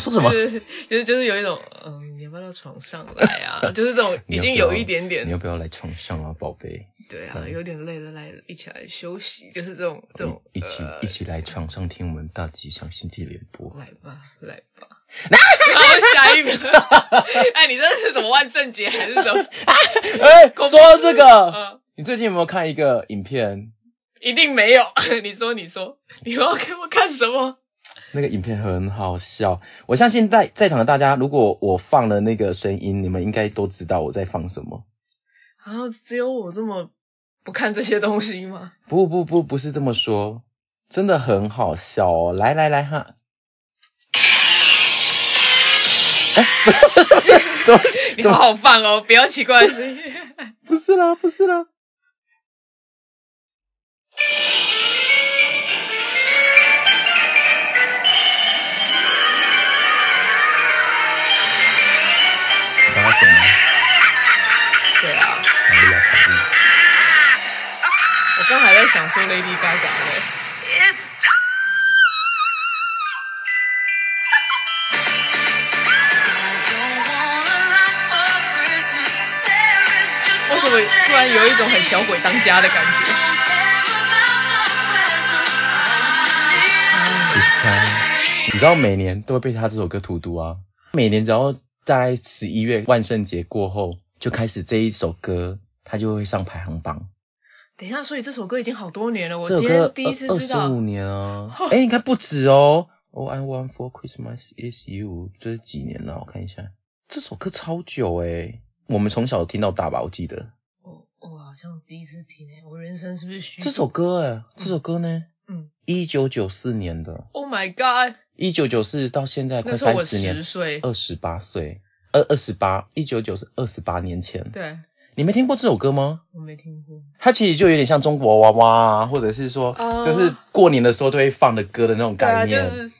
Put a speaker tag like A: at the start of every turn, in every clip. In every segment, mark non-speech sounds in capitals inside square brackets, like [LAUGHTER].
A: 说什么？[LAUGHS]
B: 就是就是就是有一种，嗯，你要不要到床上来啊？[LAUGHS] 就是这种已经有一点点
A: 你要不要来床上啊，宝贝？
B: 对啊，有点累了，来一起来休息，就是这种这种
A: 一起、
B: 呃
A: 一起来床上听我们大吉祥星际联播。
B: 来吧，来吧。[LAUGHS] 然后下一秒，哎，你这是什么万圣节还是什么？
A: 哎、说到这个，
B: 嗯，
A: 你最近有没有看一个影片？
B: 一定没有。你说，你说，你要给我看什么？
A: 那个影片很好笑，我相信在在场的大家，如果我放了那个声音，你们应该都知道我在放什么。
B: 然后只有我这么不看这些东西吗？
A: 不不不，不是这么说，真的很好笑哦。来来来哈，[LAUGHS] 哎，怎么
B: 你好好放哦，不要奇怪的声音。[LAUGHS]
A: 不是啦，不是啦。刚
B: 还在想说 Lady Gaga 的。为什么突然有一种很小鬼当家的感觉？
A: 你知道每年都会被他这首歌荼毒啊！每年只要在十一月万圣节过后，就开始这一首歌，它就会上排行榜。
B: 等一下，所以这首歌已经好多年了，我今天第一次
A: 二
B: 知道。
A: 十五年啊！[LAUGHS] 哎、应该不止哦。All I want for Christmas is you，这是几年了？我看一下，这首歌超久哎，我们从小听到大吧？我记得
B: 我我好像第一次听诶，我人生是不是虚？
A: 这首歌哎，这首歌呢？
B: 嗯
A: 一九九四年的
B: ，，Oh my God，
A: 一九九四到现在快三十年。二十八岁，二二十八，一九九四二十八年前，
B: 对，
A: 你没听过这首歌吗？
B: 我没听过。
A: 它其实就有点像中国娃娃啊，或者是说，
B: 哦
A: 就是过年的时候都会放的歌的那种
B: 对啊，
A: 概念。
B: 就是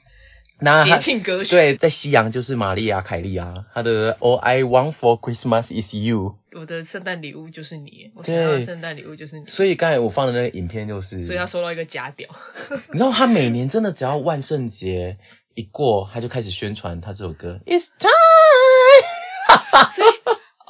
A: 那它
B: 节庆歌曲。
A: 对，在西洋就是玛丽亚凯莉啊，她的 All I Want for Christmas is You。
B: 我的圣诞礼物就是你，我想要的
A: 对
B: 圣诞礼物就是你，
A: 所以刚才我放的那个影片就是，
B: 所以他收到一个假屌。[LAUGHS]
A: 你知道他每年真的只要万圣节一过，他就开始宣传他这首歌 It's time。
B: 所以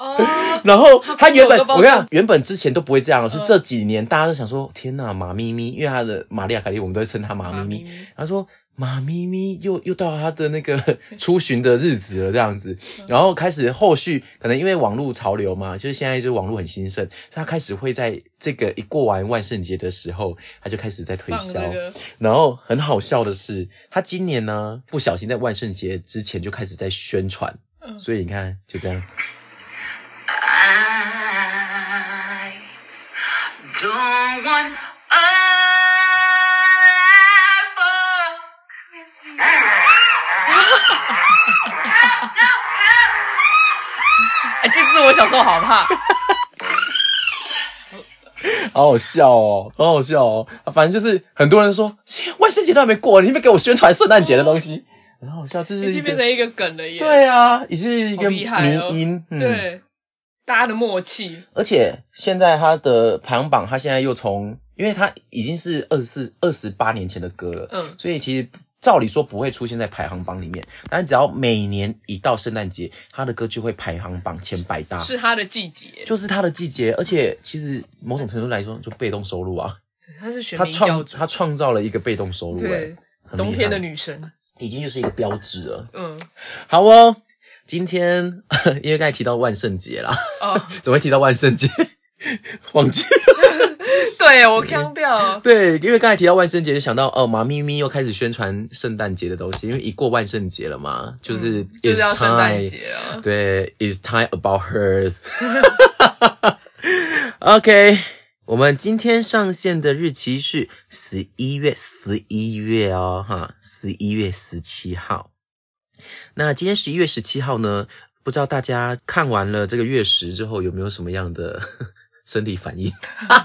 B: 哦，
A: 然后
B: 他
A: 他原本我跟你讲，原本之前都不会这样，是
B: 嗯
A: 这几年大家都想说，天呐，马咪咪，因为他的玛利亚凯莉，我们都会称他马咪咪。他说马咪咪又又到他的那个 [LAUGHS] 出巡的日子了，这样子，
B: 嗯
A: 然后开始后续可能因为网络潮流嘛，就是现在就是网络很兴盛，所以他开始会在这个一过完万圣节的时候，他就开始在推
B: 放
A: 销。然后很好笑的是，他今年呢不小心在万圣节之前就开始在宣传，
B: 嗯
A: 所以你看就这样。
C: Don't want a lot for Christmas.
B: 哎，这次我小时候好怕。[LAUGHS]
A: 好好笑哦，好好笑哦。反正就是很多人说，万圣节都还没过，你别给我宣传圣诞节的东西，很好笑。这是
B: 已经变成一个梗了耶。
A: 对啊，已经是一
B: 好
A: 个迷音。嗯，。
B: 对，大家的默契。
A: 而且现在他的排行榜，他现在又从，因为他已经是二十四、二十八年前的歌了，
B: 嗯，
A: 所以其实照理说不会出现在排行榜里面。但只要每年一到圣诞节，他的歌就会排行榜前百大。
B: 是他的季节，
A: 就是他的季节，而且其实某种程度来说，就被动收入啊，
B: 对他是全
A: 他创他创造了一个被动收入、
B: 对冬天的女神，
A: 已经就是一个标志了。
B: 嗯，
A: 好哦，今天 [LAUGHS] 因为刚才提到万圣节啦，
B: 哦，[LAUGHS]
A: 怎么会提到万圣节？[LAUGHS] 忘记了。
B: 对我腔掉，
A: 对，因为刚才提到万圣节，就想到哦，马咪咪又开始宣传圣诞节的东西，因为一过万圣节了嘛，就是、
B: 嗯就是要圣诞节啊，
A: 对，It's time about hers。OK，我们今天上线的日期是十一月十一月哦，哈，十一月十七号。那今天十一月十七号呢，不知道大家看完了这个月食之后有没有什么样的 [LAUGHS] 身体反应？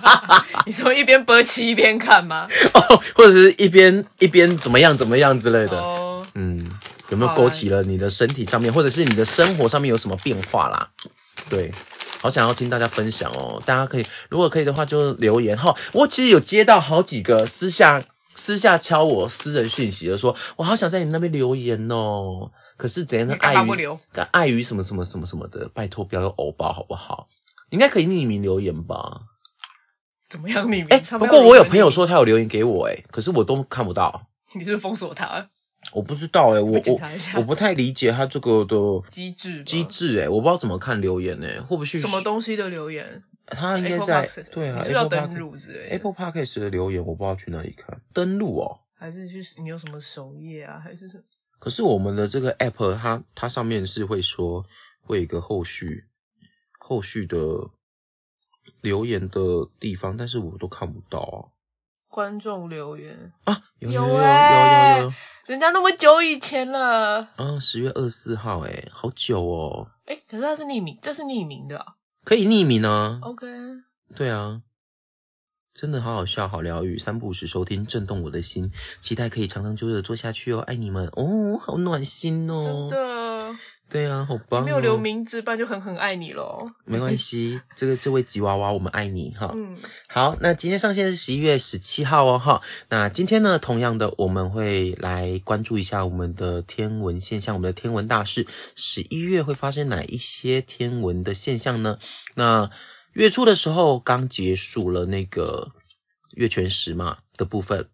A: [LAUGHS]
B: 你说一边播起一边看吗？[LAUGHS]
A: 哦，或者是一边一边怎么样怎么样之类的。
B: 哦，
A: 嗯，有没有勾起了你的身体上面，或者是你的生活上面有什么变化啦？对，好想要听大家分享哦，大家可以如果可以的话就留言哈。我其实有接到好几个私下私下敲我私人讯息就说，我好想在你们那边留言哦。可是怎样碍于碍于什么什么什么什么的，拜托不要用欧包好不好？应该可以匿名留言吧？
B: 怎么样匿名？
A: 哎、不过我有朋友说他有留言给我、哎，可是我都看不到，
B: 你是不是封锁他
A: 我不知道、哎，我我我不太理解他这个的
B: 机制吗
A: 机制、哎，我不知道怎么看留言、哎，会不会去
B: 什么东西的留言？
A: 他应该在对啊
B: 你是要登录之类的
A: Apple Podcast 的留言，我不知道去哪里看登录哦。
B: 还是去你有什么首页啊？还是什么？
A: 可是我们的这个 app 它它上面是会说会有一个后续后续的留言的地方，但是我都看不到啊
B: 观众留言，
A: 啊啊有有
B: 有
A: 有有
B: 欸
A: 有有
B: 人家那么久以前了。
A: 啊十月二十四号诶好久哦，
B: 哎、可是它是匿名，这是匿名的、啊。
A: 可以匿名啊
B: ，OK，
A: 对啊。真的好好笑，好疗愈，三不五时收听，震动我的心，期待可以长长久久的做下去哦，爱你们。哦，好暖心哦，
B: 真的，
A: 对啊，好棒、哦，
B: 没有留名字，不然就很很爱你喽。
A: 没关系，[LAUGHS] 这个这位吉娃娃，我们爱你哈。
B: 嗯，
A: 好，那今天上线是十一月十七号哦哈。那今天呢，同样的我们会来关注一下我们的天文现象，我们的天文大事，十一月会发生哪一些天文的现象呢？那月初的时候刚结束了那个月全食嘛的部分。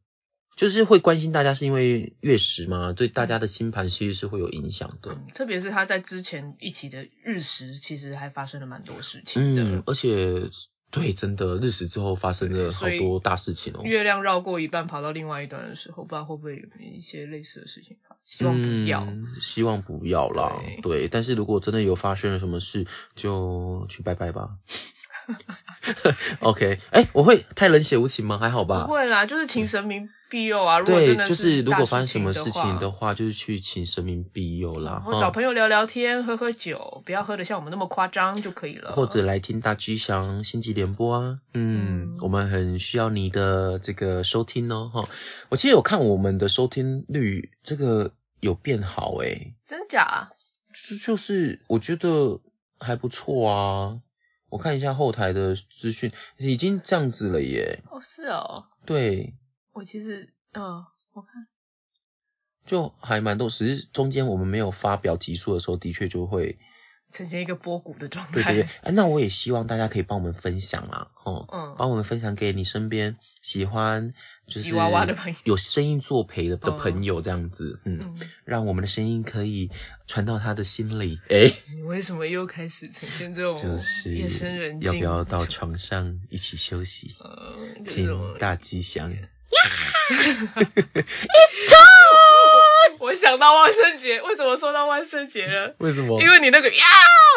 A: 就是会关心大家，是因为月食嘛，对大家的星盘其实是会有影响的。
B: 嗯特别是他在之前一起的日食，其实还发生了蛮多事情的。
A: 嗯，而且对，真的日食之后发生了好多大事情哦。
B: 月亮绕过一半跑到另外一端的时候，不知道会不会有一些类似的事情发生。希望不要。
A: 嗯，希望不要啦。
B: 对
A: 但是如果真的有发生了什么事，就去拜拜吧。[LAUGHS] OK，哎、我会太冷血无情吗？还好吧。
B: 不会啦，就是请神明庇佑啊。如果
A: 对
B: 真，的
A: 就是如果发生什么事情的
B: 话，
A: 就是去请神明庇佑啦。
B: 或
A: 哈
B: 找朋友聊聊天，喝喝酒，不要喝的像我们那么夸张就可以了。
A: 或者来听大吉祥星际联播啊，嗯，
B: 嗯
A: 我们很需要你的这个收听哦，哈。我其实有看我们的收听率，这个有变好诶、
B: 真假？
A: 就就是我觉得还不错啊。我看一下后台的资讯，已经这样子了耶。
B: 哦，是哦。
A: 对，
B: 我其实，嗯、我看
A: 就还蛮多，只是中间我们没有发表集数的时候，的确就会，
B: 呈现一个波谷的状态。
A: 对对对。哎，那我也希望大家可以帮我们分享啦，哦，
B: 嗯
A: 帮我们分享给你身边喜欢就是
B: 吉娃娃的朋友
A: 有声音作陪的的
B: 嗯
A: 朋友这样子，嗯，
B: 嗯，
A: 让我们的声音可以传到他的心里。哎，
B: 你为什么又开始呈现这种
A: 就是
B: 夜深人静？
A: 要不要到床上一起休息？
B: 呃，
A: 听大吉祥。[LAUGHS]
B: 我想到万圣节，为什么说到万圣节了？
A: 为什么？
B: 因为你那个呀，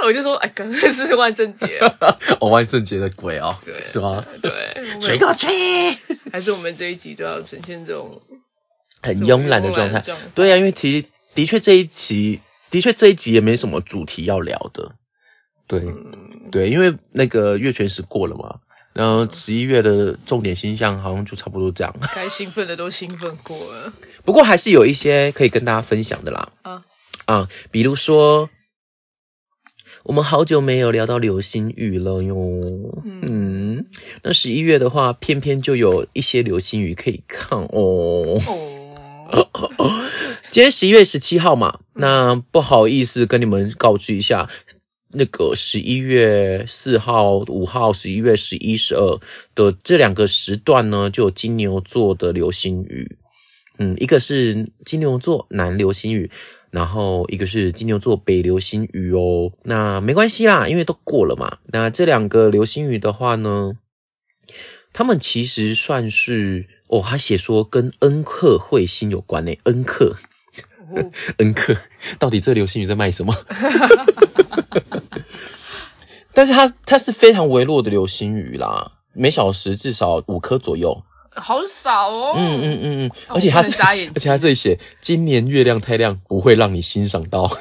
B: 我就说，哎，刚刚是万圣节，[LAUGHS]
A: 哦，万圣节的鬼哦，
B: 对，
A: 是吗？
B: 对，
A: 吹个吹，
B: 还是我们这一集都要呈现这种
A: 很慵懒的状态。对啊，因为其的确这一期的确这一集也没什么主题要聊的。对、
B: 嗯，
A: 对，因为那个月全食过了嘛，然后十一月的重点星象好像就差不多这样。
B: 该兴奋的都兴奋过了
A: 不过还是有一些可以跟大家分享的啦。
B: 啊。
A: 啊，比如说，我们好久没有聊到流星雨了哟。
B: 嗯
A: 嗯，那十一月的话，偏偏就有一些流星雨可以看哦。
B: 哦，[LAUGHS]
A: 今天十一月十七号嘛，那不好意思跟你们告知一下，那个十一月四号、五号、十一月十一、十二的这两个时段呢，就有金牛座的流星雨。嗯，一个是金牛座南流星雨，然后一个是金牛座北流星雨哦。那没关系啦，因为都过了嘛。那这两个流星雨的话呢，他们其实算是哦，他写说跟恩克彗星有关呢。恩克，[LAUGHS] 恩克，到底这流星雨在卖什么？[LAUGHS] 但是它它是非常微弱的流星雨啦，每小时至少五颗左右。
B: 好少哦。
A: 嗯嗯嗯嗯，
B: 哦
A: 而且它是，而且它这里写今年月亮太亮，不会让你欣赏到。[LAUGHS]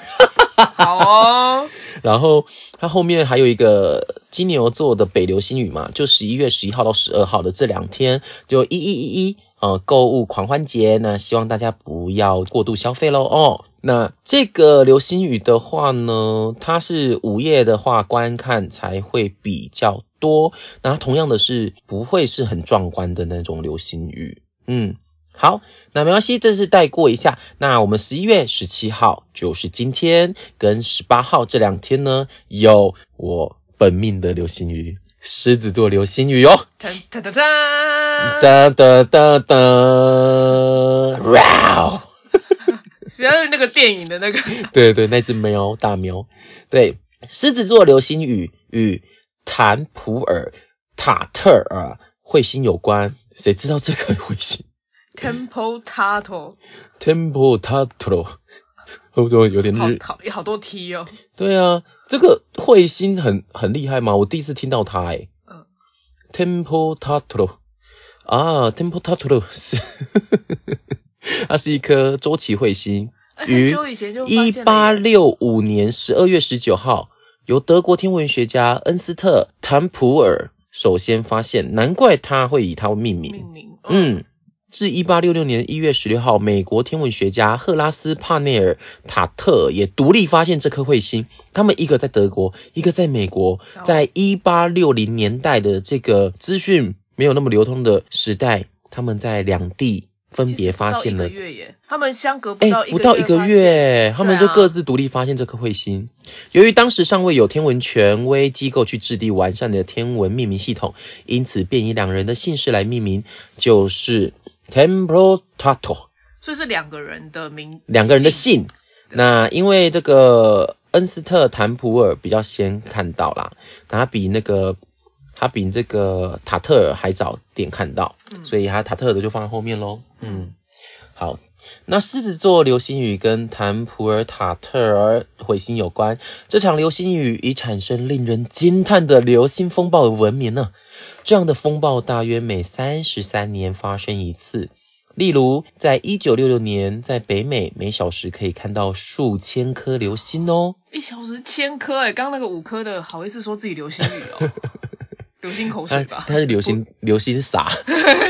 B: 好哦。
A: 然后它后面还有一个金牛座的北流星雨嘛，就十一月十一号到十二号的这两天，就一一一一呃购物狂欢节，那希望大家不要过度消费喽哦。那这个流星雨的话呢，它是午夜的话观看才会比较多，那同样的是不会是很壮观的那种流星雨，嗯。好，那没关系，这是带过一下。那我们十一月十七号就是今天跟十八号这两天呢，有我本命的流星雨，狮子座流星雨哦。
B: 噔噔噔噔，
A: 哒哒哒哒，哇！
B: 主要 [LAUGHS] 是那个电影的那个，[LAUGHS]
A: 对对，那只喵大喵，对，狮子座流星雨与坦普尔塔特尔彗星有关，谁知道这个彗星
B: ？Temple
A: Tato，？Temple Tato，[LAUGHS] 会不会有点日？
B: 好好好多 T 哦，
A: 对啊，这个彗星很很厉害吗？我第一次听到它诶、
B: 嗯
A: Temple Tato 啊，Temple Tato 是 [LAUGHS] 它是一颗周期彗星，
B: 哎
A: 于一八六五年十二月十九号，由德国天文学家恩斯特·坦普尔首先发现，难怪他会以它命名。
B: 命名，
A: 嗯，至一八六六年一月十六号，美国天文学家赫拉斯·帕内尔·塔特也独立发现这颗彗星。他们一个在德国，一个在美国。
B: 哦
A: 在一八六零年代的这个资讯没有那么流通的时代，他们在两地分别发现了
B: 月耶，他们相隔不
A: 哎、
B: 到一
A: 不到一个月，他们就各自独立发现这颗彗星。由于当时尚未有天文权威机构去制定完善的天文命名系统，因此便以两人的姓氏来命名，就是 Templo Tato，
B: 所以是两个人的名，
A: 两个人的姓。那因为这个恩斯特·坦普尔比较先看到啦，他比那个他比这个塔特尔还早点看到，
B: 嗯
A: 所以他塔特尔的就放在后面喽。嗯，好。那狮子座流星雨跟坦普尔塔特尔彗星有关，这场流星雨以产生令人惊叹的流星风暴的闻名呢。这样的风暴大约每三十三年发生一次。例如，在一九六六年，在北美每小时可以看到数千颗流星哦。
B: 一小时千颗哎，刚刚那个五颗的好意思说自己流星雨哦，[LAUGHS] 流星口水吧，
A: 它是流星流星洒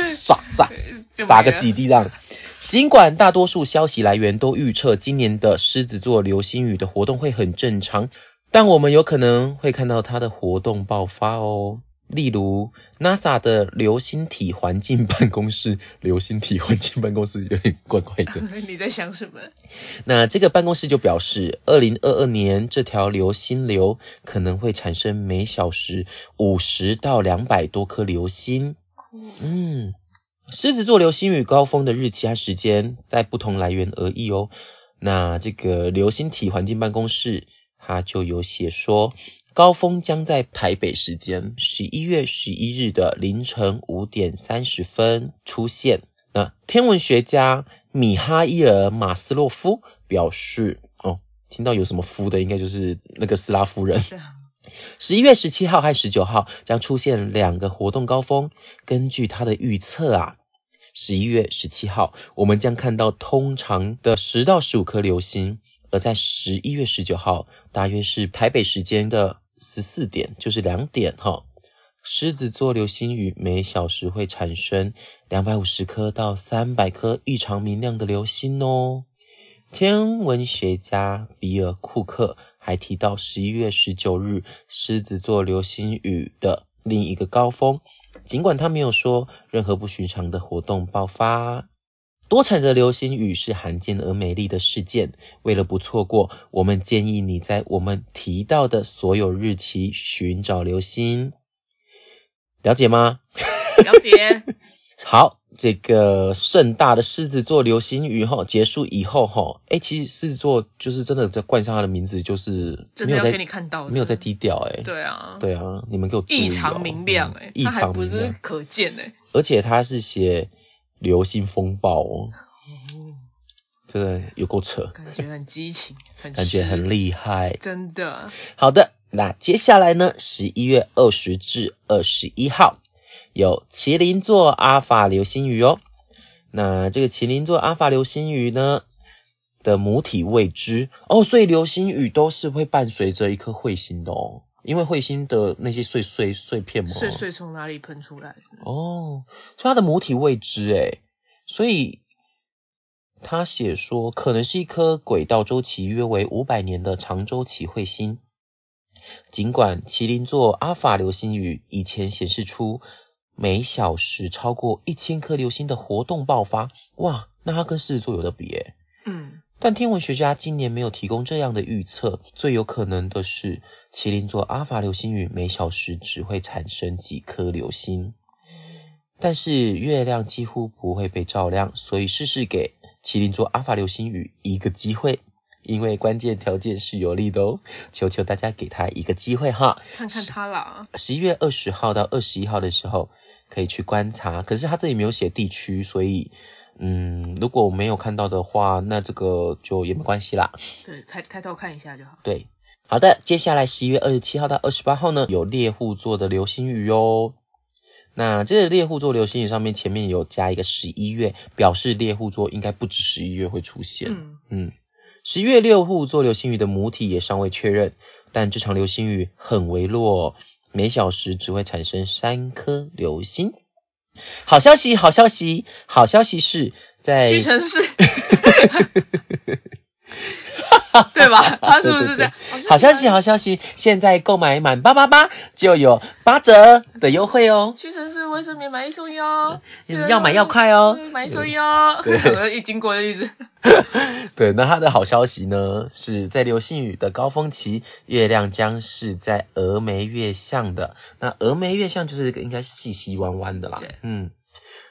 A: 洒洒
B: 就没
A: 撒个几滴这样。尽管大多数消息来源都预测今年的狮子座流星雨的活动会很正常，但我们有可能会看到它的活动爆发哦。例如，NASA 的流星体环境办公室，流星体环境办公室有点怪怪的。[LAUGHS]
B: 你在想什么？
A: 那这个办公室就表示，二零二二年这条流星流可能会产生每小时五十到两百多颗流星。嗯，狮子座流星雨高峰的日期和时间在不同来源而异哦。那这个流星体环境办公室它就有写说，高峰将在台北时间十一月十一日的凌晨五点三十分出现。那天文学家米哈伊尔·马斯洛夫表示，哦，听到有什么夫的，应该就是那个斯拉夫人。十一月十七号和十九号将出现两个活动高峰。根据他的预测啊，十一月十七号我们将看到通常的十到十五颗流星，而在十一月十九号，大约是台北时间的十四点，就是两点哈。狮子座流星雨每小时会产生两百五十颗到三百颗异常明亮的流星哦。天文学家比尔·库克还提到，十一月十九日狮子座流星雨的另一个高峰，尽管他没有说任何不寻常的活动爆发。多彩的流星雨是罕见而美丽的事件。为了不错过，我们建议你在我们提到的所有日期寻找流星。了解吗？
B: 了解，[LAUGHS]
A: 好，这个盛大的狮子座流星雨哈结束以后哈，哎，其实狮子座就是真的在冠上它的名字，就是没有在
B: 给你看到的，
A: 没有在低调哎、
B: 对啊，
A: 对啊，你们给我
B: 异常明亮哎、
A: 嗯异
B: 它还不是可见哎、
A: 而且它是写流星风暴哦，这个有够扯，
B: 感觉很激情，很
A: 感觉很
B: 湿
A: 厉害。
B: 真的，
A: 好的，那接下来呢，十一月二十至二十一号有麒麟座阿法流星雨哦。那这个麒麟座阿法流星雨呢的母体未知。哦，所以流星雨都是会伴随着一颗彗星的哦，因为彗星的那些碎碎碎片嘛，
B: 碎碎从哪里喷出来的？
A: 哦，所以它的母体未知诶，所以他写说可能是一颗轨道周期约为五百年的长周期彗星。尽管麒麟座阿法流星雨以前显示出每小时超过一千颗流星的活动爆发，哇，那它跟狮子座有的比耶。
B: 嗯，
A: 但天文学家今年没有提供这样的预测，最有可能的是麒麟座阿法流星雨每小时只会产生几颗流星，但是月亮几乎不会被照亮，所以试试给麒麟座阿法流星雨一个机会，因为关键条件是有利的哦，求求大家给他一个机会哈。
B: 看看他啦。
A: 十一月二十号到二十一号的时候可以去观察，可是他这里没有写地区，所以嗯，如果我没有看到的话，那这个就也没关系啦。
B: 对，开抬头看一下就好。
A: 对，好的，接下来十一月二十七号到二十八号呢，有猎户座的流星雨哦。那这个猎户座流星雨上面前面有加一个十一月，表示猎户座应该不止十一月会出现。
B: 嗯，
A: 嗯，十一月猎户座流星雨的母体也尚未确认，但这场流星雨很微弱，每小时只会产生三颗流星。好消息，好消息，好消息是在
B: 屈臣氏，[LAUGHS] [LAUGHS] 对吧？他是不是这样？
A: 好消息，好消息！现在购买满八八八就有八折的优惠哦，
B: 屈臣氏卫生棉买一送一哦，[LAUGHS]
A: 要买要快哦。
B: 买一送一哦。
A: 对 [LAUGHS]
B: 一经过的例子。
A: 对，那他的好消息呢，是在流星雨的高峰期，月亮将是在峨眉月相的。那峨眉月相就是应该细细弯弯的啦
B: 对，
A: 嗯，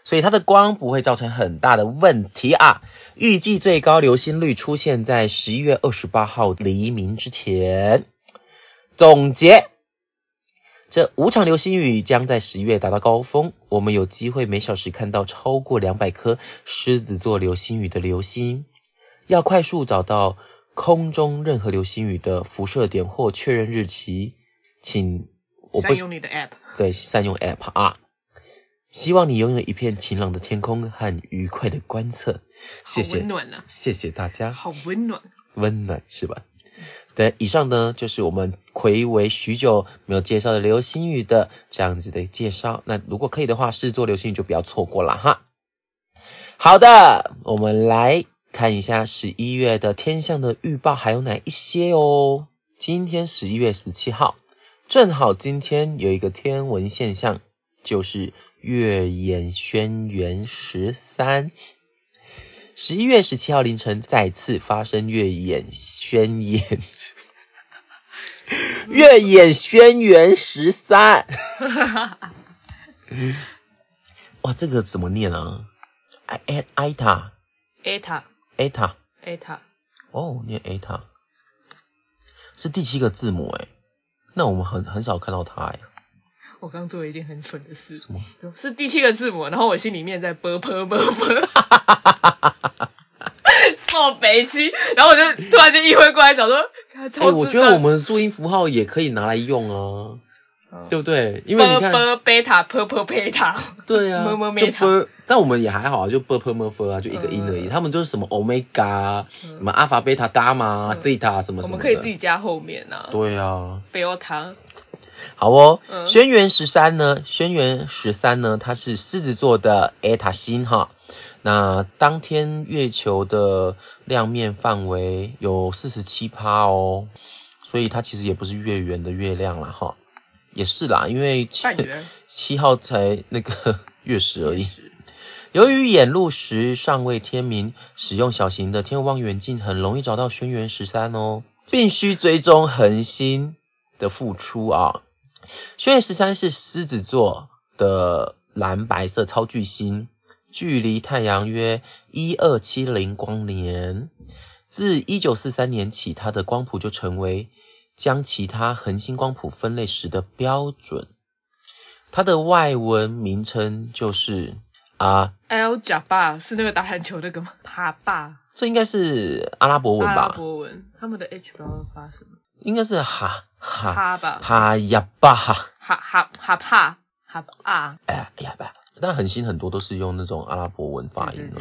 A: 所以它的光不会造成很大的问题啊。预计最高流星率出现在十一月二十八号黎明之前。总结。这五场流星雨将在十一月达到高峰，我们有机会每小时看到超过两百颗狮子座流星雨的流星。要快速找到空中任何流星雨的辐射点或确认日期，请我不
B: 善用你的 app。
A: 对善用 App 啊。希望你拥有一片晴朗的天空和愉快的观测。谢
B: 好
A: 谢，
B: 温暖啊，
A: 谢谢大家。
B: 好温暖。
A: 温暖是吧？对，以上呢就是我们暌违许久没有介绍的流星雨的这样子的介绍。那如果可以的话，狮子座流星雨就不要错过了哈。好的，我们来看一下十一月的天象的预报还有哪一些哦。今天十一月十七号，正好今天有一个天文现象，就是月眼轩辕十三。十一月十七号凌晨再次发生月眼轩辕，月眼轩辕十三。哇，这个怎么念啊？艾艾艾塔
B: 艾塔
A: 艾塔
B: 艾塔
A: 哦，念艾塔是第七个字母诶。那我们很很少看到它诶。
B: 我刚做了一件很蠢的事，
A: 什么？
B: 是第七个字母，然后我心里面在啵啵啵啵，[LAUGHS] 受北七，然后我就突然间意会过来，想说，
A: 哎、
B: 超
A: 我觉得我们的注音符号也可以拿来用啊，对不对？因为你看，
B: 贝塔啵啵贝塔，
A: 对啊，[LAUGHS]
B: 么么
A: 就
B: meta
A: 啵，但我们也还好啊，就啵啵么啵啊，就一个音而已。
B: 嗯。
A: 他们就是什么 omega 啊，什么阿法、贝塔、伽马、
B: 嗯。
A: theta 什么什么的。
B: 我们可以自己加后面啊，
A: 对啊，
B: 贝欧塔，
A: 好哦。
B: 嗯
A: 轩辕十三呢？轩辕十三呢？它是狮子座的艾塔星哈。那当天月球的亮面范围有四十七趴哦，所以它其实也不是月圆的月亮啦哈。也是啦，因为七七号才那个 [LAUGHS] 月食而已。由于眼路时尚未天明，使用小型的天文望远镜很容易找到轩辕十三哦，必须追踪恒星的付出啊。轩辕十三是狮子座的蓝白色超巨星，距离太阳约一二七零光年。自一九四三年起，它的光谱就成为将其他恒星光谱分类时的标准。它的外文名称就是啊
B: ，，L 贾巴是那个打篮球那个吗？哈巴，
A: 这应该是阿拉伯文吧
B: 阿拉
A: 吧？
B: 伯文，他们的 H 不知道发什么，
A: 应该是哈哈
B: 哈吧，
A: 哈呀吧哈，
B: 哈哈哈帕哈啊，
A: 哎呀吧，但很新很多都是用那种阿拉伯文发音啊。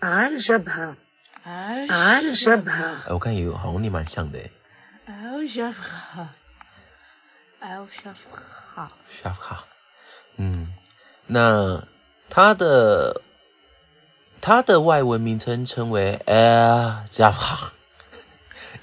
B: 阿尔什帕，
C: 阿
B: 尔
C: 什帕，
A: 哎，我看有好像你蛮像的。
B: 阿尔什帕，
A: 阿尔什帕，什帕，嗯，那他的。它的外文名称称为 Air j a p a n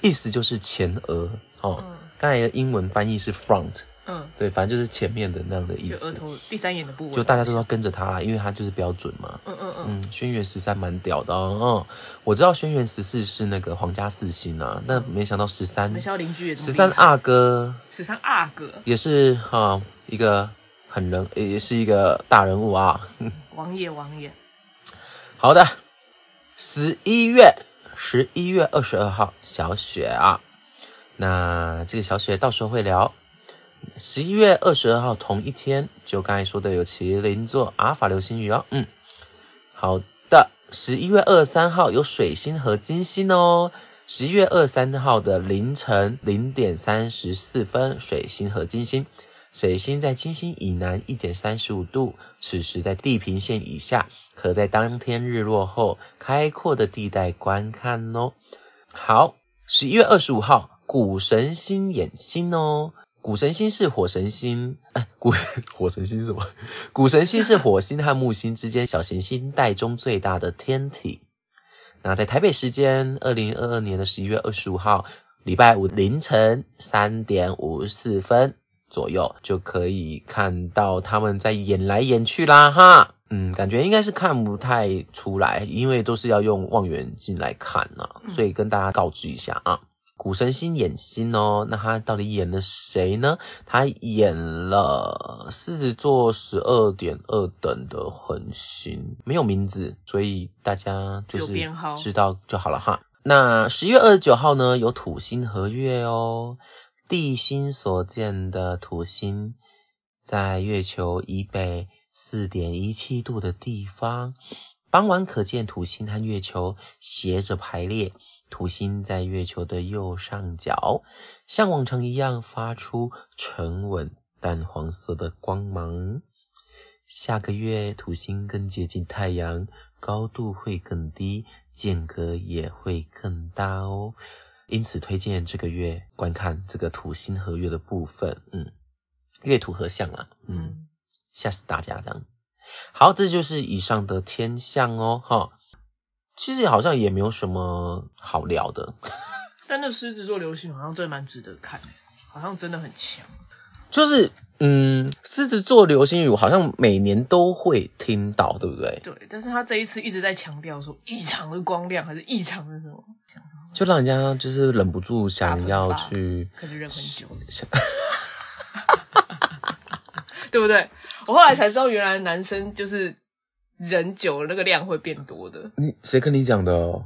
A: 意思就是前额哦。
B: 嗯。
A: 刚才的英文翻译是 front，
B: 嗯，
A: 对，反正就是前面的那样的意
B: 思。额
A: 思，
B: 头第三眼的部位，
A: 就大家都要跟着他啦，因为他就是标准嘛。
B: 嗯嗯嗯，
A: 嗯，轩辕十三蛮屌的哦。嗯，我知道轩辕十四是那个皇家四星啊，但没想到十三
B: 没，想到邻居也
A: 十三阿哥。
B: 十三阿哥。
A: 也是哈、一个很人，也是一个大人物啊。
B: 王爷王爷，
A: 好的，十一月十一月二十二号小雪啊，那这个小雪到时候会聊。十一月二十二号同一天，就刚才说的有麒麟座阿尔法流星雨哦。嗯，好的，十一月二十三号有水星和金星哦。十一月二十三号的凌晨零点三十四分，水星和金星。水星在金星以南一点三十五度，此时在地平线以下，可在当天日落后开阔的地带观看哦。好，十一月二十五号，谷神星演星哦。谷神星是火神星，哎，谷 [LAUGHS] 火神星是什么？谷神星是火星和木星之间小行星带中最大的天体。那在台北时间二零二二年的十一月二十五号，礼拜五凌晨三点五十四分左右，就可以看到他们在演来演去啦哈。嗯，感觉应该是看不太出来，因为都是要用望远镜来看啊，
B: 嗯
A: 所以跟大家告知一下啊。古神星演星哦，那他到底演了谁呢？他演了狮子座十二点二等的恒星，没有名字，所以大家就是知道就好了哈。那十月二十九号呢，有土星合月哦，地心所见的土星在月球以北四点一七度的地方，傍晚可见土星和月球斜着排列。土星在月球的右上角，像往常一样发出沉稳淡黄色的光芒。下个月土星更接近太阳，高度会更低，间隔也会更大哦。因此推荐这个月观看这个土星合月的部分，嗯，月土合相啊，嗯，
B: 嗯，
A: 吓死大家这样子。好，这就是以上的天象哦，哈。其实好像也没有什么好聊的，[LAUGHS]
B: 但那狮子座流星好像真的蛮值得看，好像真的很强。
A: 就是嗯，狮子座流星雨好像每年都会听到，对不对？
B: 对，但是他这一次一直在强调说异常的光亮还是异常的什么，想什么
A: 就让人家就是忍不住想要去，
B: 可能忍很久，
A: 想 [LAUGHS]
B: 对不对？我后来才知道，原来男生就是忍久了那个量会变多的。
A: 你谁跟你讲的哦？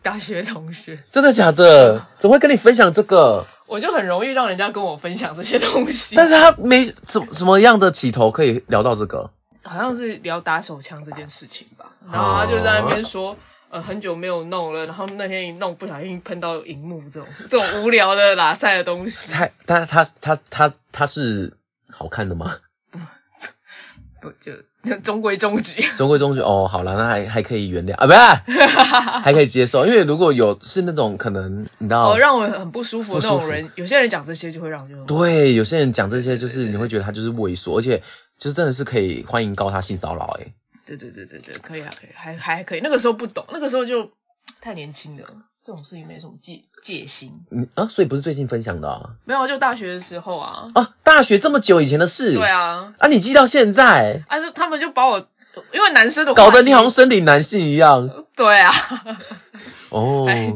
B: 大学同学，
A: 真的假的？怎么会跟你分享这个？
B: 我就很容易让人家跟我分享这些东西。
A: 但是他没什什么样的起头可以聊到这个？
B: 好像是聊打手枪这件事情吧，然后他就在那边说，呃，很久没有弄了，然后那天一弄不小心喷到荧幕这种 [LAUGHS] 这种无聊的拉塞的东西，
A: 他他他他他他是好看的吗？[LAUGHS]
B: 不就就中规中矩。[LAUGHS]
A: 中规中矩哦，好了，那还还可以原谅啊，不是，还可以接受，因为如果有是那种可能你知道，
B: 哦，让我很不舒服的那种人，有些人讲这些就会让我就
A: 对，有些人讲这些就是你会觉得他就是猥琐，而且就是真的是可以欢迎告他性骚扰，哎，
B: 对对对对对，可以啊，可以，还还可以。那个时候不懂，那个时候就太年轻了，这种事情没什么戒戒心。
A: 嗯啊，所以不是最近分享的啊，
B: 没有，就大学的时候啊。
A: 啊，大学这么久以前的事，
B: 对，啊，
A: 啊，你记到现在，
B: 啊就他们就把我，因为男生的
A: 搞得你好像
B: 像
A: 生理男性一样，
B: 对啊，
A: 哦，[LAUGHS]
B: 哎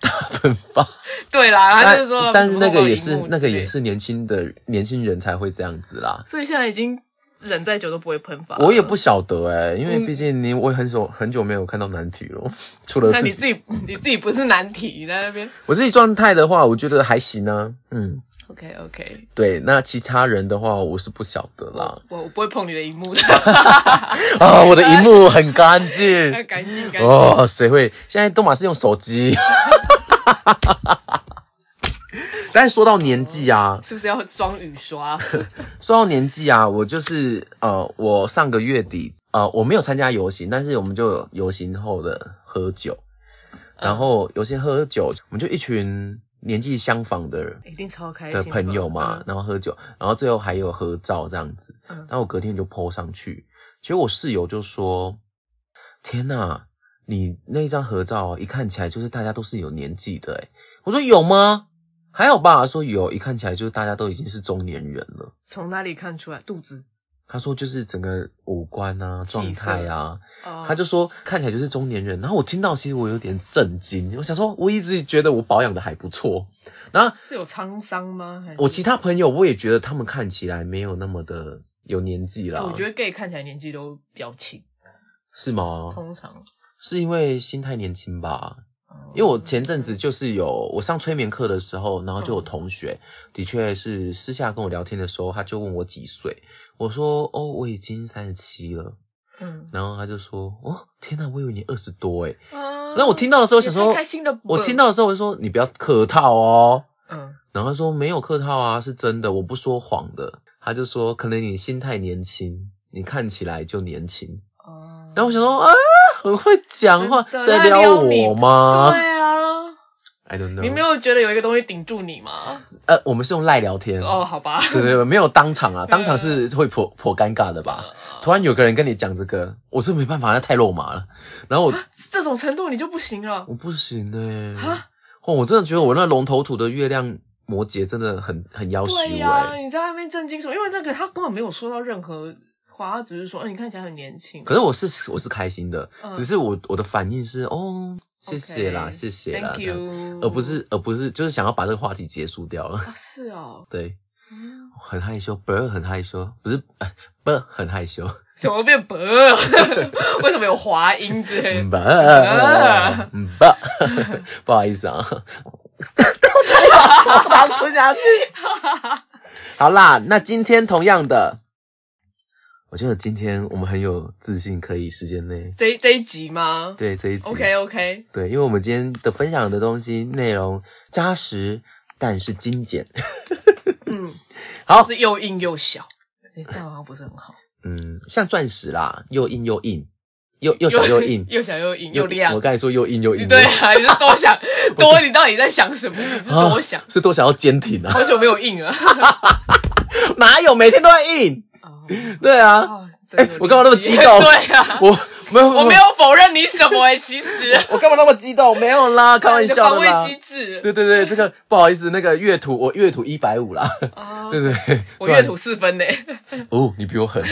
A: 大喷发，
B: 对啦，他就说，
A: 但是那个也是那个也，是年轻的年轻人才会这样子啦。
B: 所以现在已经忍再久都不会喷发。
A: 我也不，晓得哎、因为
B: 嗯
A: 毕竟你我也很久很久没有看到难题了，[LAUGHS] 除了
B: 那你自己你自己不是难题，你在那边。
A: 我自己状态的话，我觉得还行啊。嗯
B: ，OK OK，
A: 对，那其他人的话，我是不晓得啦。
B: 我我不会碰你的荧幕的，[LAUGHS]
A: 啊，我的荧幕很干净。[LAUGHS]
B: 干净干净。
A: 哦，谁会？现在都马是用手机。但是说到年纪啊，[LAUGHS]
B: 是不是要装雨刷？[LAUGHS]
A: 说到年纪啊，我就是呃，我上个月底呃，我没有参加游行，但是我们就有游行后的喝酒，然后游行喝酒，我们就一群年纪相仿的人
B: 一定超开心
A: 的朋友嘛，然后喝酒，然后最后还有合照这样子，
B: 嗯
A: 然后我隔天就 po 上去，结果我室友就说：“天呐，你那一张合照啊，一看起来就是大家都是有年纪的诶。”我说有吗？还好吧，说有，一看起来就是大家都已经是中年人了。
B: 从哪里看出来？肚子。
A: 他说就是整个五官啊、状态啊，
B: 哦
A: 他就说看起来就是中年人。然后我听到其实我有点震惊，我想说我一直觉得我保养的还不错，然后
B: 是有沧桑吗？还
A: 我其他朋友我也觉得他们看起来没有那么的有年纪啦。
B: 我觉得 gay 看起来年纪都比较轻，
A: 是吗？
B: 通常。
A: 是因为心态年轻吧？
B: 哦
A: 因为我前阵子就是有我上催眠课的时候，然后就有
B: 嗯。
A: 同学、的确是私下跟我聊天的时候，他就问我几岁，我说哦我已经三十七了，
B: 嗯，
A: 然后他就说哦天哪，我以为你二十多诶
B: 啊
A: 那我听到的时候想说
B: 开心的，
A: 我听到的时候我就说你不要客套哦，
B: 嗯，
A: 然后他说没有客套啊，是真的，我不说谎的。他就说可能你心态年轻，你看起来就年轻。
B: 哦，
A: 然后我想说啊，很会讲话，在撩我吗
B: 对啊
A: ，？I don't know。
B: 你没有觉得有一个东西顶住你吗？
A: 呃，我们是用赖聊天。
B: 哦，好吧，
A: 对对对，没有当场啊，当场是会颇颇尴尬的吧？突然有个人跟你讲这个，我是没办法，那太肉麻了。然后我
B: 这种程度你就不行了
A: 我不行哎、
B: 啊？
A: 哦，我真的觉得我那龙头土的月亮摩羯真的很很要求
B: 对呀、
A: 哎。
B: 你在那边震惊什么？因为那个他根本没有说到任何话，他只是说，嗯，你看起来很年轻。
A: 可是我是我是开心的，
B: 嗯
A: 只是我我的反应是哦，谢谢啦谢谢而不是而不是就是想要把这个话题结束掉了。
B: 啊，是哦，[LAUGHS]
A: 对，
B: 嗯，
A: 很害羞，不很害羞，不是呃不很害羞，
B: 怎么变薄？[LAUGHS] 为什么有滑音之类
A: 嗯
B: 的？
A: 吧嗯吧，[LAUGHS] 不好意思啊，我差点把口糖吞下去。好啦，那今天同样的，我觉得今天我们很有自信，可以时间内
B: 这一这一集吗
A: 对这一集
B: ？OK OK，
A: 对，因为我们今天的分享的东西内容扎实，但是精简。
B: 嗯，[LAUGHS]
A: 好，
B: 是又硬又小，哎，这样好像不是很好。
A: 嗯，像钻石啦，又硬又硬，又又小又硬，
B: 又小又硬又 [LAUGHS] 亮
A: 我。刚才说又硬又硬，
B: 对啊，你是多想 [LAUGHS] 多，你到底在想什么？你是多想
A: 啊，是多想要坚挺啊？
B: 好久没有硬了。
A: 哪有每天都在硬？
B: 哦 [LAUGHS]
A: 对啊，哎我干嘛那么激动 [LAUGHS]
B: 对啊，
A: 我没有
B: 我没有否认你什么哎，其实 [LAUGHS]
A: 我干嘛那么激动？没有啦，开玩笑的啦
B: 你的防卫。机制。
A: 对对对，这个不好意思，那个月土我月土一百五啦。
B: 哦
A: 对对对，
B: 我月吐四分呢。
A: 哦，你比我狠。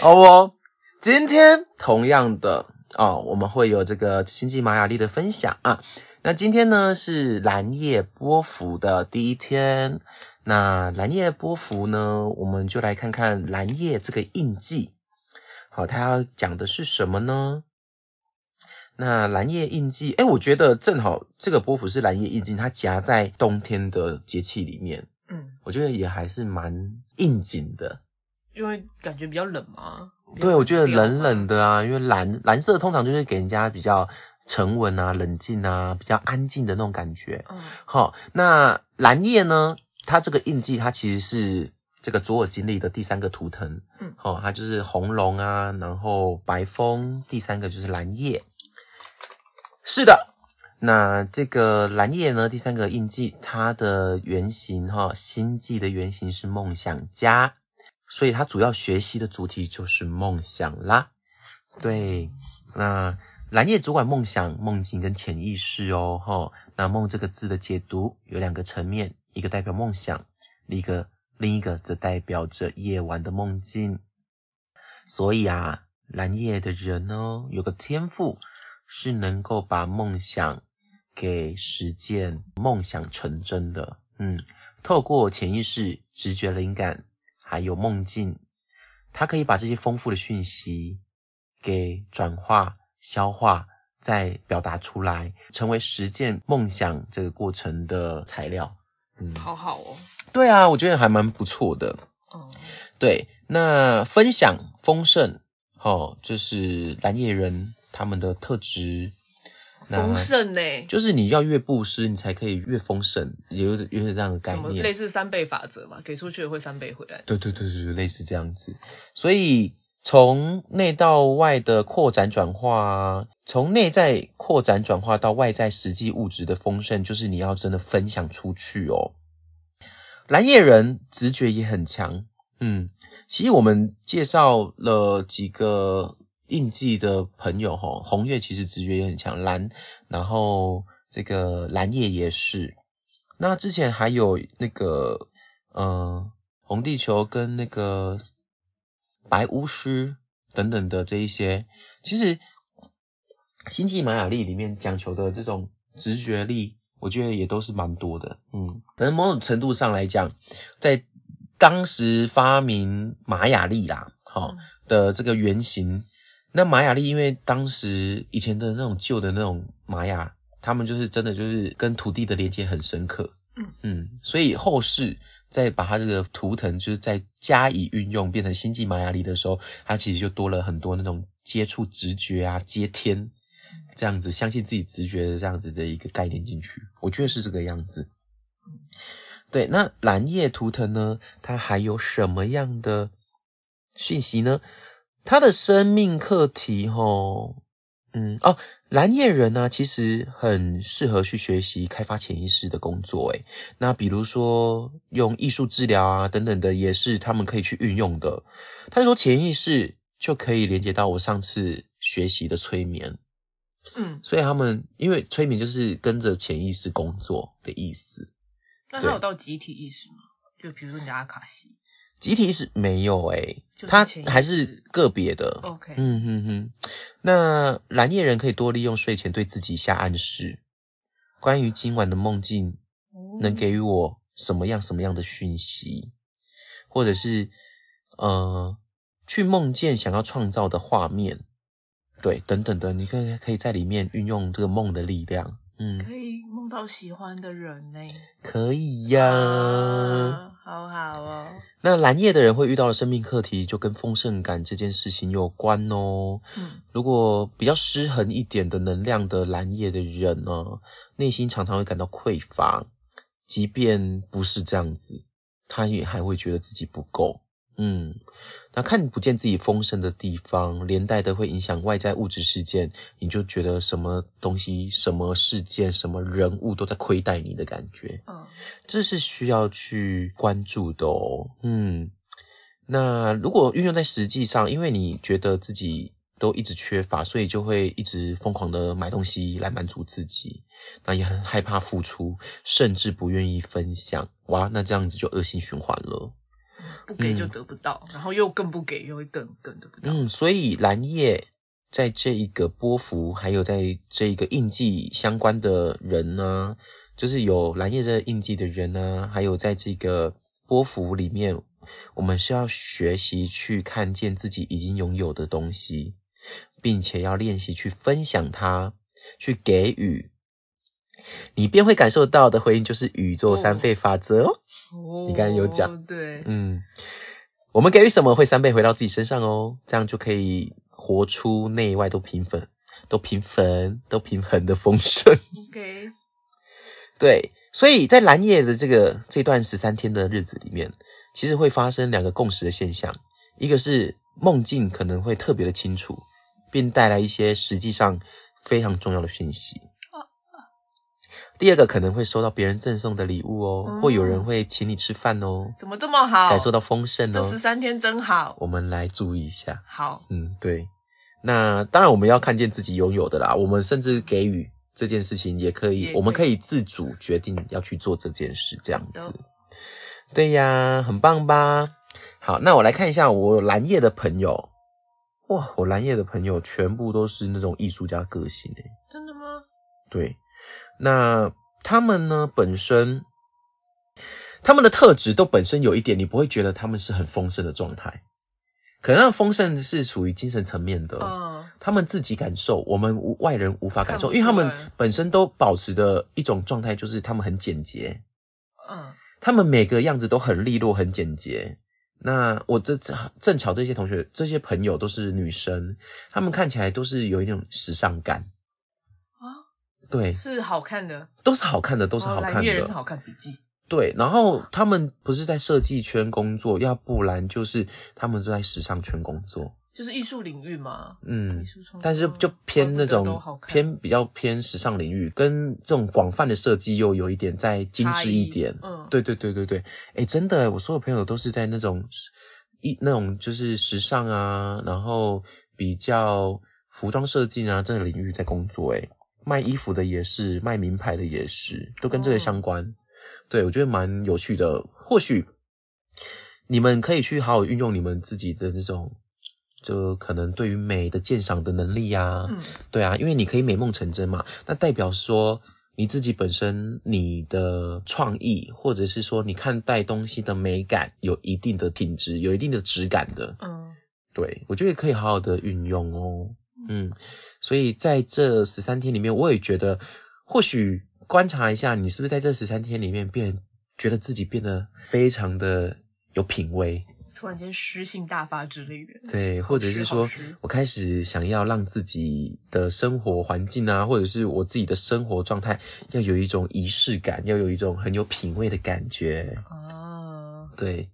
A: 好哦，今天同样的啊、我们会有这个星际玛雅历的分享啊。那今天呢是蓝夜波幅的第一天。那蓝夜波幅呢，我们就来看看蓝夜这个印记。好，它要讲的是什么呢？那蓝夜印记，哎，我觉得正好这个波幅是蓝夜印记，它夹在冬天的节气里面。
B: 嗯，
A: 我觉得也还是蛮应景的。
B: 因为感觉比较冷嘛。
A: 对，我觉得冷冷
B: 的。
A: 的啊，因为蓝蓝色通常就是给人家比较沉稳啊、冷静啊、比较安静的那种感觉。
B: 嗯
A: 好，那蓝叶呢？它这个印记，它其实是这个左耳经历的第三个图腾。
B: 嗯
A: 好，它就是红龙啊，然后白风，第三个就是蓝叶。是的，那这个蓝叶呢，第三个印记，它的原型哈，星际的原型是梦想家，所以它主要学习的主题就是梦想啦。对，那蓝叶主管梦想、梦境跟潜意识哦，哈。那梦这个字的解读有两个层面，一个代表梦想，另一个另一个则代表着夜晚的梦境。所以啊，蓝叶的人呢，有个天赋是能够把梦想给实践，梦想成真的。嗯，透过潜意识、直觉、灵感，还有梦境，他可以把这些丰富的讯息给转化、消化，再表达出来，成为实践梦想这个过程的材料。嗯，
B: 好好哦。
A: 对啊，我觉得还蛮不错的。
B: 哦，
A: 对，那分享丰盛，哦，就是蓝叶人他们的特质。那
B: 丰盛呢？
A: 就是你要越布施，你才可以越丰盛，有有点这样的概
B: 什么类
A: 念。
B: 似三倍法则嘛？给出去的会三倍回来。
A: 对对对对，类似这样子。所以从内到外的扩展转化，从内在扩展转化到外在实际物质的丰盛，就是你要真的分享出去哦。蓝叶人直觉也很强，嗯，其实我们介绍了几个印记的朋友哈，红月其实直觉也很强，蓝，然后这个蓝叶也是。那之前还有那个呃红地球跟那个白巫师等等的这一些，其实星际玛雅历里面讲求的这种直觉力，我觉得也都是蛮多的。嗯，可能某种程度上来讲，在当时发明玛雅历啦，好、
B: 嗯
A: 的这个原型。那玛雅历，因为当时以前的那种旧的那种玛雅，他们就是真的就是跟土地的连接很深刻，
B: 嗯
A: 嗯，所以后世再把它这个图腾就是再加以运用，变成星际玛雅历的时候，它其实就多了很多那种接触直觉啊、接天这样子，相信自己直觉的这样子的一个概念进去，我觉得是这个样子。对，那蓝叶图腾呢？它还有什么样的讯息呢？它的生命课题，吼，嗯，哦，蓝叶人呢、其实很适合去学习开发潜意识的工作，诶，那比如说用艺术治疗啊等等的，也是他们可以去运用的。他说潜意识就可以连接到我上次学习的催眠，
B: 嗯，
A: 所以他们因为催眠就是跟着潜意识工作的意思。
B: 那他有到集体意识吗？就比如说你的阿卡西
A: 集体意识没有诶、
B: 就是
A: 它
B: 潜意识
A: 还是个别的。
B: ，OK，
A: 嗯哼哼，那蓝夜人可以多利用睡前对自己下暗示，关于今晚的梦境能给予我什么样什么样的讯息，或者是呃去梦见想要创造的画面，对，等等的，你可以可以在里面运用这个梦的力量，嗯，
B: 可以梦到喜欢的人呢。
A: 可以呀。
B: 啊好好哦。
A: 那蓝叶的人会遇到的生命课题，就跟丰盛感这件事情有关哦。
B: 嗯
A: 如果比较失衡一点的能量的蓝叶的人呢，内心常常会感到匮乏，即便不是这样子，他也还会觉得自己不够。嗯，那看不见自己丰盛的地方，连带的会影响外在物质事件，你就觉得什么东西、什么事件、什么人物都在亏待你的感觉。
B: 嗯
A: 这是需要去关注的哦。嗯，那如果运用在实际上，因为你觉得自己都一直缺乏，所以就会一直疯狂的买东西来满足自己，那也很害怕付出，甚至不愿意分享。哇，那这样子就恶性循环了。
B: 不给就
A: 嗯
B: 得不到，然后又更不给，又会更更得不到。
A: 嗯，所以蓝叶在这一个波幅，还有在这一个印记相关的人呢，就是有蓝叶这个印记的人呢，还有在这个波幅里面，我们是要学习去看见自己已经拥有的东西，并且要练习去分享它，去给予。你便会感受到的回应就是宇宙三倍法则哦。
B: 哦
A: 你刚才有讲，
B: 对，
A: 嗯，我们给予什么会三倍回到自己身上哦，这样就可以活出内外都平衡、都平衡、都平衡的丰盛。
B: OK，
A: 对，所以在蓝夜的这个这段十三天的日子里面，其实会发生两个共识的现象，一个是梦境可能会特别的清楚，并带来一些实际上非常重要的讯息。第二个可能会收到别人赠送的礼物哦，
B: 嗯
A: 或有人会请你吃饭哦，
B: 怎么这么好？
A: 感受到丰盛哦
B: 这十。三天真好。
A: 我们来注意一下。
B: 好，
A: 嗯，对。那当然我们要看见自己拥有的啦，我们甚至给予这件事情也可以，
B: 可以
A: 我们可以自主决定要去做这件事，这样子。对呀，很棒吧？好，那我来看一下我蓝叶的朋友。哇，我蓝叶的朋友全部都是那种艺术家个性诶。
B: 真的吗？
A: 对，那他们呢本身，他们的特质都本身有一点，你不会觉得他们是很丰盛的状态，可能那丰盛是属于精神层面的，
B: 嗯，
A: 他们自己感受，我们无外人无法感受，因为他们本身都保持的一种状态，就是他们很简洁，
B: 嗯，
A: 他们每个样子都很利落、很简洁。那我这正巧这些同学、这些朋友都是女生，她们看起来都是有一种时尚感，
B: 啊，
A: 对，
B: 是好看的，
A: 都是好看的，都是好看
B: 哦蓝月人是
A: 的。
B: 好看笔记。
A: 对，然后他们不是在设计圈工作，要不然就是他们都在时尚圈工作。
B: 就是艺术领域嘛，
A: 嗯但是就偏那种偏比较偏时尚领域，跟这种广泛的设计又有一点再精致一点。
B: 嗯
A: 对对对对对，哎，真的，我所有朋友都是在那种一那种就是时尚啊，然后比较服装设计啊这个领域在工作。哎，卖衣服的也是，卖名牌的也是，都跟这个相关。对，我觉得蛮有趣的。或许你们可以去好好运用你们自己的那种，就可能对于美的鉴赏的能力呀、
B: 嗯，
A: 对啊，因为你可以美梦成真嘛，那代表说你自己本身你的创意，或者是说你看待东西的美感有一定的品质，有一定的质感的。
B: 嗯，
A: 对，我觉得可以好好的运用哦。嗯，所以在这十三天里面，我也觉得，或许观察一下，你是不是在这十三天里面变，觉得自己变得非常的有品味，
B: 突然间诗性大发之类的。
A: 对，或者是说我开始想要让自己的生活环境啊，或者是我自己的生活状态，要有一种仪式感，要有一种很有品味的感觉。
B: 啊，
A: 对，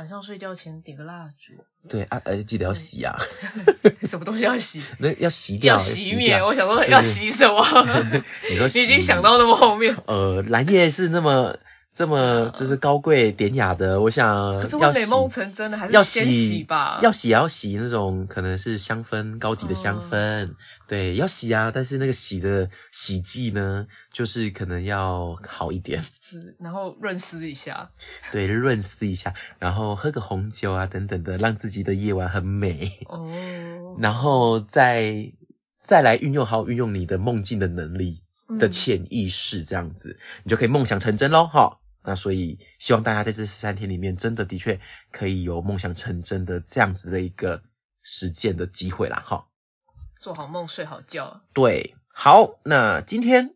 B: 晚上睡觉前点个蜡烛，
A: 对啊，呃，记得要洗啊，[LAUGHS]
B: 什么东西要洗？[LAUGHS]
A: 那要洗掉，
B: 要熄灭。我想说要洗什么？[LAUGHS]
A: 你说
B: 你已经想到那么后面。
A: 呃，蓝叶是那么这么就是高贵典雅的，我想
B: 可是
A: 要
B: 美梦成真的，还
A: 要
B: 是先洗吧？
A: 要洗也要洗那种可能是香氛高级的香
B: 哦
A: 氛，对，要洗啊，但是那个洗的洗剂呢，就是可能要好一点，
B: 是然后润湿一下。
A: 对，润湿一下，然后喝个红酒啊等等的，让自己的夜晚很美，
B: 哦，
A: 然后再再来运用好运用你的梦境的能力。的
B: 嗯
A: 潜意识这样子，你就可以梦想成真喽，哈。那所以希望大家在这十三天里面，真的的确可以有梦想成真的这样子的一个实践的机会啦，哈。
B: 做好梦，睡好觉，
A: 对，好，那今天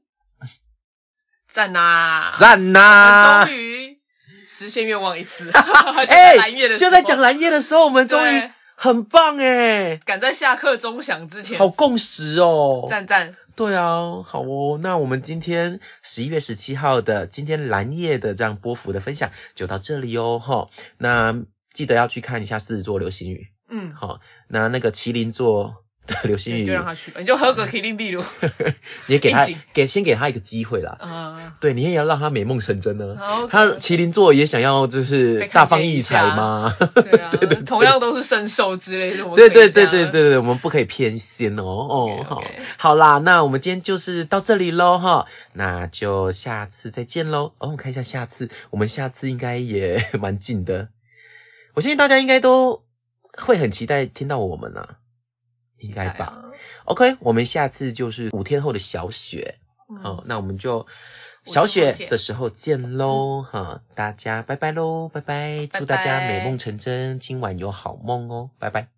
B: 赞呐！
A: 赞呐、[LAUGHS]
B: 终于实现愿望一次，[LAUGHS]
A: 哎、就在讲蓝夜的时候，我们终于
B: 对
A: 很棒哎，
B: 赶在下课钟响之前，
A: 好共识哦。
B: 赞赞，
A: 对啊，好哦，那我们今天十一月十七号的今天蓝夜的这样波幅的分享就到这里哦，哈。那记得要去看一下狮子座流星雨，
B: 嗯，
A: 好，那那个麒麟座的流星
B: 你
A: 雨，
B: 就让他去吧，你就喝个麒麟秘鲁，
A: 你也给他给先给他一个机会啦。
B: 啊，
A: 对，你也要让他美梦成真呢。
B: 好
A: 他麒麟座也想要就是大放异彩吗？
B: 对啊，[LAUGHS]
A: 对对对
B: 同样都是圣兽之类的，
A: 对对对对对对，我们不可以偏心哦。哦好，好啦，那我们今天就是到这里喽哈，那就下次再见喽。哦，我看一下下次，我们下次应该也 [LAUGHS] 蛮近的，我相信大家应该都会很期待听到我们啊，应该吧。
B: 啊
A: ？OK，我们下次就是五天后的小雪，好、
B: 嗯
A: 那我们就小雪的时候见喽哈，大家拜拜喽，拜拜，祝大家美梦成真，今晚有好梦哦，拜拜。